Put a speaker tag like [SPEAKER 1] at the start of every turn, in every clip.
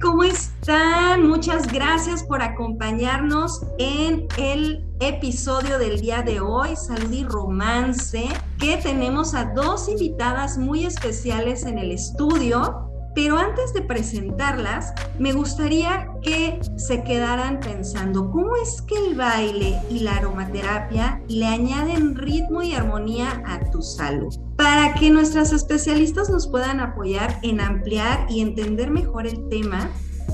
[SPEAKER 1] ¿cómo están? Muchas gracias por acompañarnos en el episodio del día de hoy, Salud y Romance, que tenemos a dos invitadas muy especiales en el estudio. Pero antes de presentarlas, me gustaría que se quedaran pensando cómo es que el baile y la aromaterapia le añaden ritmo y armonía a tu salud. Para que nuestras especialistas nos puedan apoyar en ampliar y entender mejor el tema,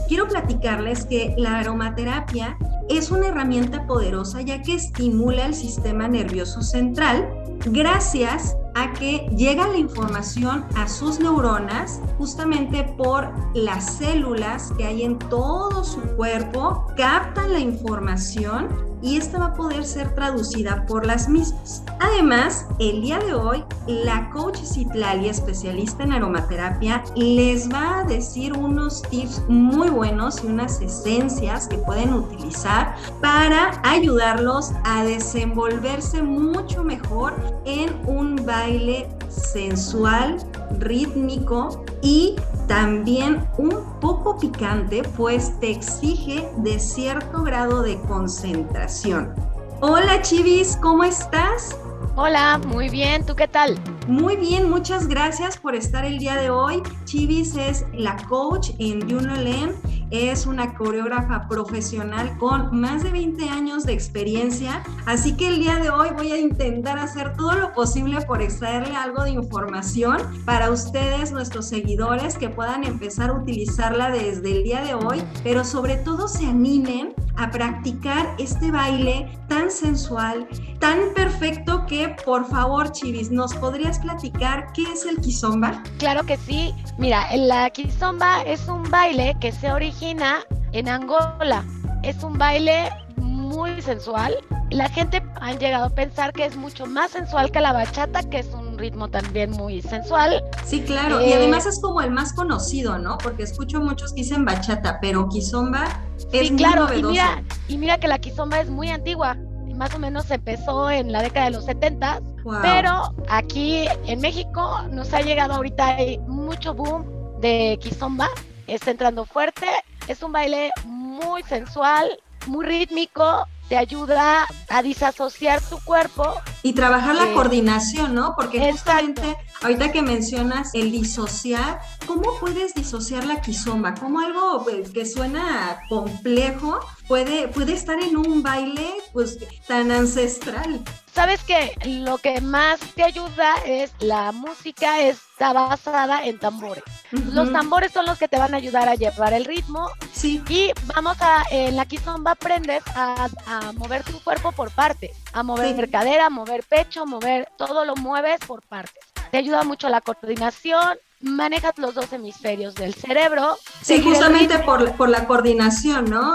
[SPEAKER 1] quiero platicarles que la aromaterapia es una herramienta poderosa ya que estimula el sistema nervioso central gracias a que llega la información a sus neuronas justamente por las células que hay en todo su cuerpo, captan la información y esta va a poder ser traducida por las mismas. Además, el día de hoy, la coach Citlali, especialista en aromaterapia, les va a decir unos tips muy buenos y unas esencias que pueden utilizar para ayudarlos a desenvolverse mucho mejor en un baile sensual, rítmico y también un poco picante, pues te exige de cierto grado de concentración. Hola Chivis, ¿cómo estás?
[SPEAKER 2] Hola, muy bien, ¿tú qué tal?
[SPEAKER 1] Muy bien, muchas gracias por estar el día de hoy. Chivis es la coach en Junolen, es una coreógrafa profesional con más de 20 años de experiencia, así que el día de hoy voy a intentar hacer todo lo posible por extraerle algo de información para ustedes, nuestros seguidores, que puedan empezar a utilizarla desde el día de hoy, pero sobre todo se animen a practicar este baile tan sensual, tan perfecto que por favor, Chivis, ¿nos podrías platicar qué es el kizomba?
[SPEAKER 2] Claro que sí. Mira, la kizomba es un baile que se origina en Angola. Es un baile muy sensual. La gente ha llegado a pensar que es mucho más sensual que la bachata, que es un ritmo también muy sensual.
[SPEAKER 1] Sí, claro. y eh, además es como el más conocido, ¿no? Porque escucho muchos que dicen bachata, pero kizomba es sí, claro.
[SPEAKER 2] Y mira, y mira que la kizomba es muy antigua más o menos empezó en la década de los 70, pero aquí en México nos ha llegado ahorita mucho boom de kizomba, está entrando fuerte, es un baile muy sensual, muy rítmico, te ayuda a disasociar tu cuerpo.
[SPEAKER 1] Y trabajar la coordinación, ¿no? Porque justamente ahorita que mencionas el disociar, ¿cómo puedes disociar la quizomba? ¿Cómo algo pues, que suena complejo puede, puede estar en un baile pues tan ancestral?
[SPEAKER 2] Sabes que lo que más te ayuda es la música está basada en tambores. Los tambores son los que te van a ayudar a llevar el ritmo.
[SPEAKER 1] Sí.
[SPEAKER 2] Y vamos a, en la kizomba aprendes a, mover tu cuerpo por partes, a mover cadera, a mover pecho, mover, todo lo mueves por partes. Te ayuda mucho la coordinación, manejas los dos hemisferios del cerebro.
[SPEAKER 1] Sí, justamente por, por, la coordinación, ¿no?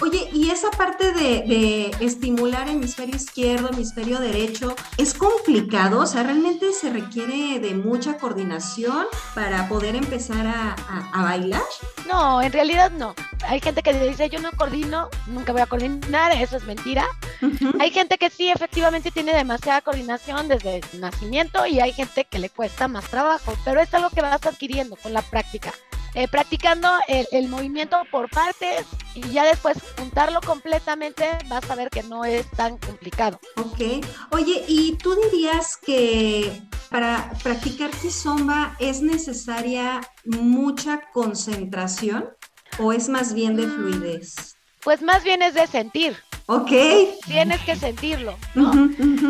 [SPEAKER 1] Oye, y esa parte de, de, estimular hemisferio izquierdo, hemisferio derecho, ¿es complicado? O sea, ¿realmente se requiere de mucha coordinación para poder empezar a, a, bailar?
[SPEAKER 2] No, en realidad no. Hay gente que dice, yo no coordino, nunca voy a coordinar, eso es mentira. Hay gente que sí, efectivamente tiene demasiada coordinación desde el nacimiento y hay gente que le cuesta más trabajo, pero es algo que vas adquiriendo con la práctica. Eh, practicando el, movimiento por partes y ya después juntarlo completamente, vas a ver que no es tan complicado.
[SPEAKER 1] Ok. Oye, ¿y tú dirías que para practicar kizomba es necesaria mucha concentración o es más bien de mm, fluidez?
[SPEAKER 2] Pues más bien es de sentir.
[SPEAKER 1] Ok.
[SPEAKER 2] Tienes que sentirlo, ¿no?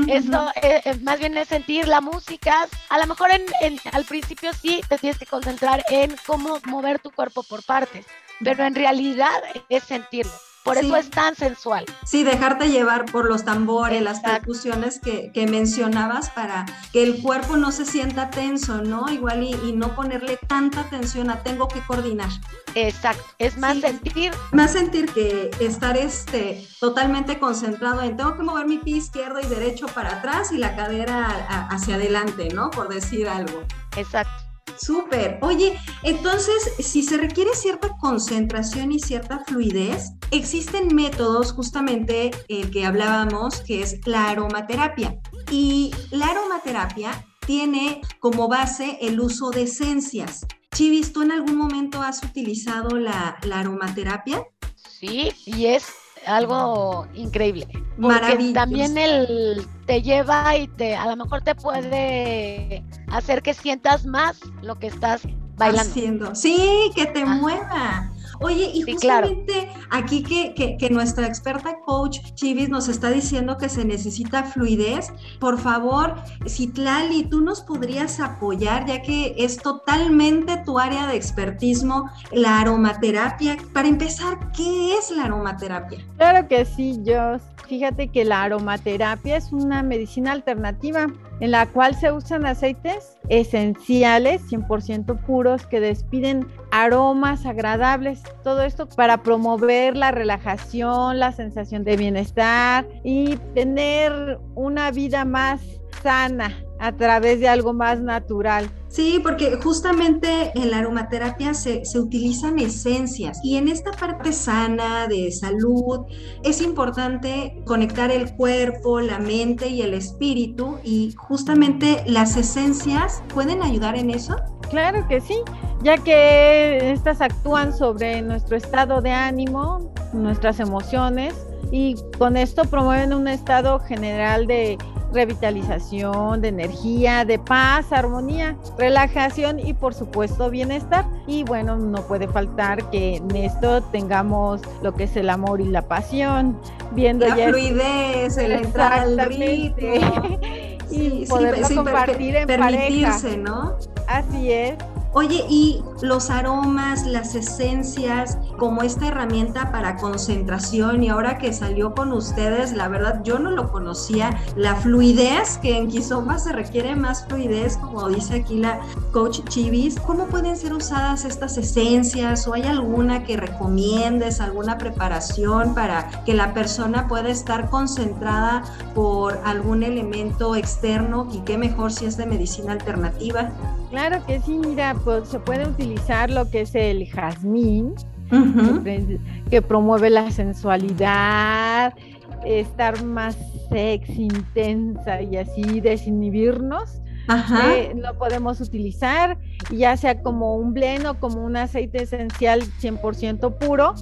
[SPEAKER 2] Esto eh, eh, más bien es sentir la música. A lo mejor en, al principio sí te tienes que concentrar en cómo mover tu cuerpo por partes, pero en realidad es sentirlo. Por eso es tan sensual.
[SPEAKER 1] Sí, dejarte llevar por los tambores, las percusiones que, mencionabas para que el cuerpo no se sienta tenso, ¿no? Igual y, no ponerle tanta atención a tengo que coordinar.
[SPEAKER 2] Exacto, es más sentir.
[SPEAKER 1] Más sentir que estar este, totalmente concentrado en tengo que mover mi pie izquierdo y derecho para atrás y la cadera hacia adelante, ¿no? Por decir algo.
[SPEAKER 2] Exacto.
[SPEAKER 1] Súper. Oye, entonces, si se requiere cierta concentración y cierta fluidez, existen métodos justamente el que hablábamos, que es la aromaterapia. Y la aromaterapia tiene como base el uso de esencias. Chivis, ¿tú en algún momento has utilizado la, aromaterapia?
[SPEAKER 2] Sí, y es algo increíble. Porque también el te lleva y te a lo mejor te puede hacer que sientas más lo que estás bailando.
[SPEAKER 1] Haciendo. Sí, que te mueva. Oye, y justamente aquí que, que, nuestra experta coach Chivis nos está diciendo que se necesita fluidez, por favor, Citlali, tú nos podrías apoyar, ya que es totalmente tu área de expertismo, la aromaterapia. Para empezar, ¿qué es la aromaterapia?
[SPEAKER 3] Claro que sí, Jos. Fíjate que la aromaterapia es una medicina alternativa en la cual se usan aceites esenciales 100% puros que despiden aromas agradables. Todo esto para promover la relajación, la sensación de bienestar y tener una vida más sana a través de algo más natural.
[SPEAKER 1] Sí, porque justamente en la aromaterapia se, se, utilizan esencias y en esta parte sana de salud es importante conectar el cuerpo, la mente y el espíritu y justamente las esencias pueden ayudar en eso.
[SPEAKER 3] Claro que sí, ya que estas actúan sobre nuestro estado de ánimo, nuestras emociones y con esto promueven un estado general de revitalización, de energía, de paz, armonía, relajación y por supuesto bienestar. Y bueno, no puede faltar que en esto tengamos lo que es el amor y la pasión,
[SPEAKER 1] viendo la fluidez, el entrar al ritmo.
[SPEAKER 3] y poderlo compartir en permitirse,
[SPEAKER 1] ¿no?
[SPEAKER 3] Así es.
[SPEAKER 1] Oye, y los aromas, las esencias, como esta herramienta para concentración, y ahora que salió con ustedes, la verdad yo no lo conocía, la fluidez, que en Kizomba se requiere más fluidez, como dice aquí la coach Chivis, ¿cómo pueden ser usadas estas esencias? ¿O hay alguna que recomiendes, alguna preparación para que la persona pueda estar concentrada por algún elemento externo? Y qué mejor si es de medicina alternativa.
[SPEAKER 3] Claro que sí, mira, pues se puede utilizar lo que es el jazmín, que, promueve la sensualidad, estar más sexy, intensa y así desinhibirnos. Eh, lo podemos utilizar, ya sea como un blend o como un aceite esencial 100% puro,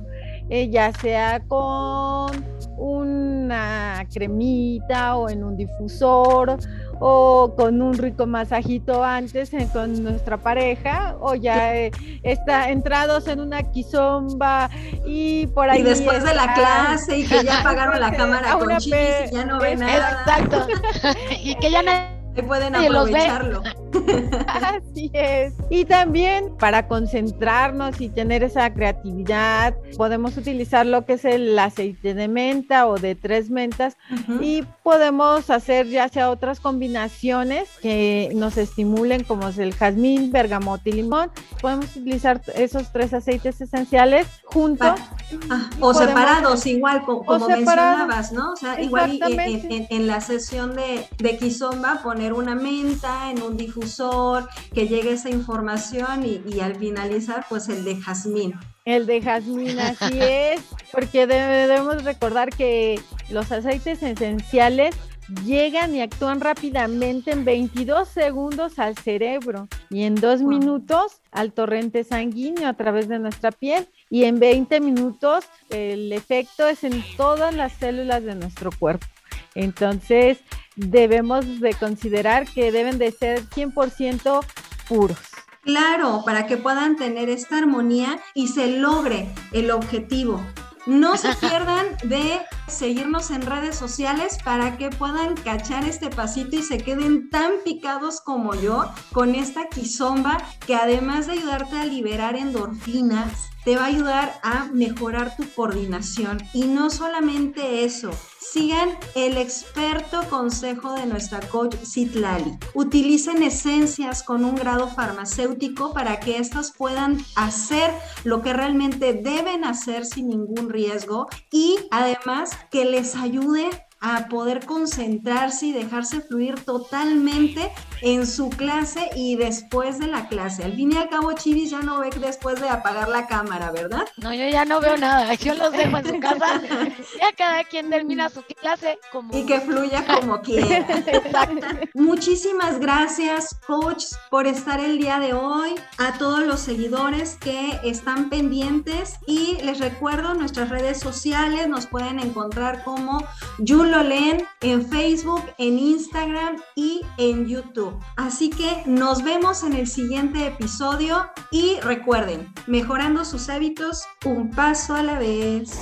[SPEAKER 3] eh, ya sea con una cremita o en un difusor o con un rico masajito antes eh, con nuestra pareja o ya eh, está entrados en una quizomba y por ahí
[SPEAKER 1] y después de la clase y que ya apagaron la cámara con chiquis y ya no ven nada.
[SPEAKER 2] Exacto. Y que ya no
[SPEAKER 1] pueden aprovecharlo.
[SPEAKER 3] Así es. Y también para concentrarnos y tener esa creatividad, podemos utilizar lo que es el aceite de menta o de tres mentas y podemos hacer ya sea otras combinaciones que nos estimulen como es el jazmín, bergamota y limón. Podemos utilizar esos tres aceites esenciales juntos.
[SPEAKER 1] Ah, o separados igual, como, mencionabas, ¿no? O sea, igual en, la sesión de, de Kizomba poner una menta en un difusor, que llegue esa información y, al finalizar, pues el de jazmín.
[SPEAKER 3] El de jazmín, así es, porque debemos recordar que los aceites esenciales llegan y actúan rápidamente en 22 segundos al cerebro y en dos minutos al torrente sanguíneo a través de nuestra piel y en 20 minutos el efecto es en todas las células de nuestro cuerpo. Entonces, debemos de considerar que deben de ser 100% puros.
[SPEAKER 1] Claro, para que puedan tener esta armonía y se logre el objetivo. No se pierdan de seguirnos en redes sociales para que puedan cachar este pasito y se queden tan picados como yo con esta quizomba que además de ayudarte a liberar endorfinas, te va a ayudar a mejorar tu coordinación. Y no solamente eso, sigan el experto consejo de nuestra coach Citlali. Utilicen esencias con un grado farmacéutico para que éstas puedan hacer lo que realmente deben hacer sin ningún riesgo y además que les ayude a poder concentrarse y dejarse fluir totalmente en su clase y después de la clase. Al fin y al cabo, Chivis ya no ve después de apagar la cámara, ¿verdad?
[SPEAKER 2] No, yo ya no veo nada. Yo los dejo en su casa. Ya cada quien termina su clase como.
[SPEAKER 1] Y que fluya como quiera. Exacto. Muchísimas gracias, coach, por estar el día de hoy. A todos los seguidores que están pendientes. Y les recuerdo nuestras redes sociales. Nos pueden encontrar como Yulolen en Facebook, en Instagram y en YouTube. Así que nos vemos en el siguiente episodio y recuerden, mejorando sus hábitos un paso a la vez.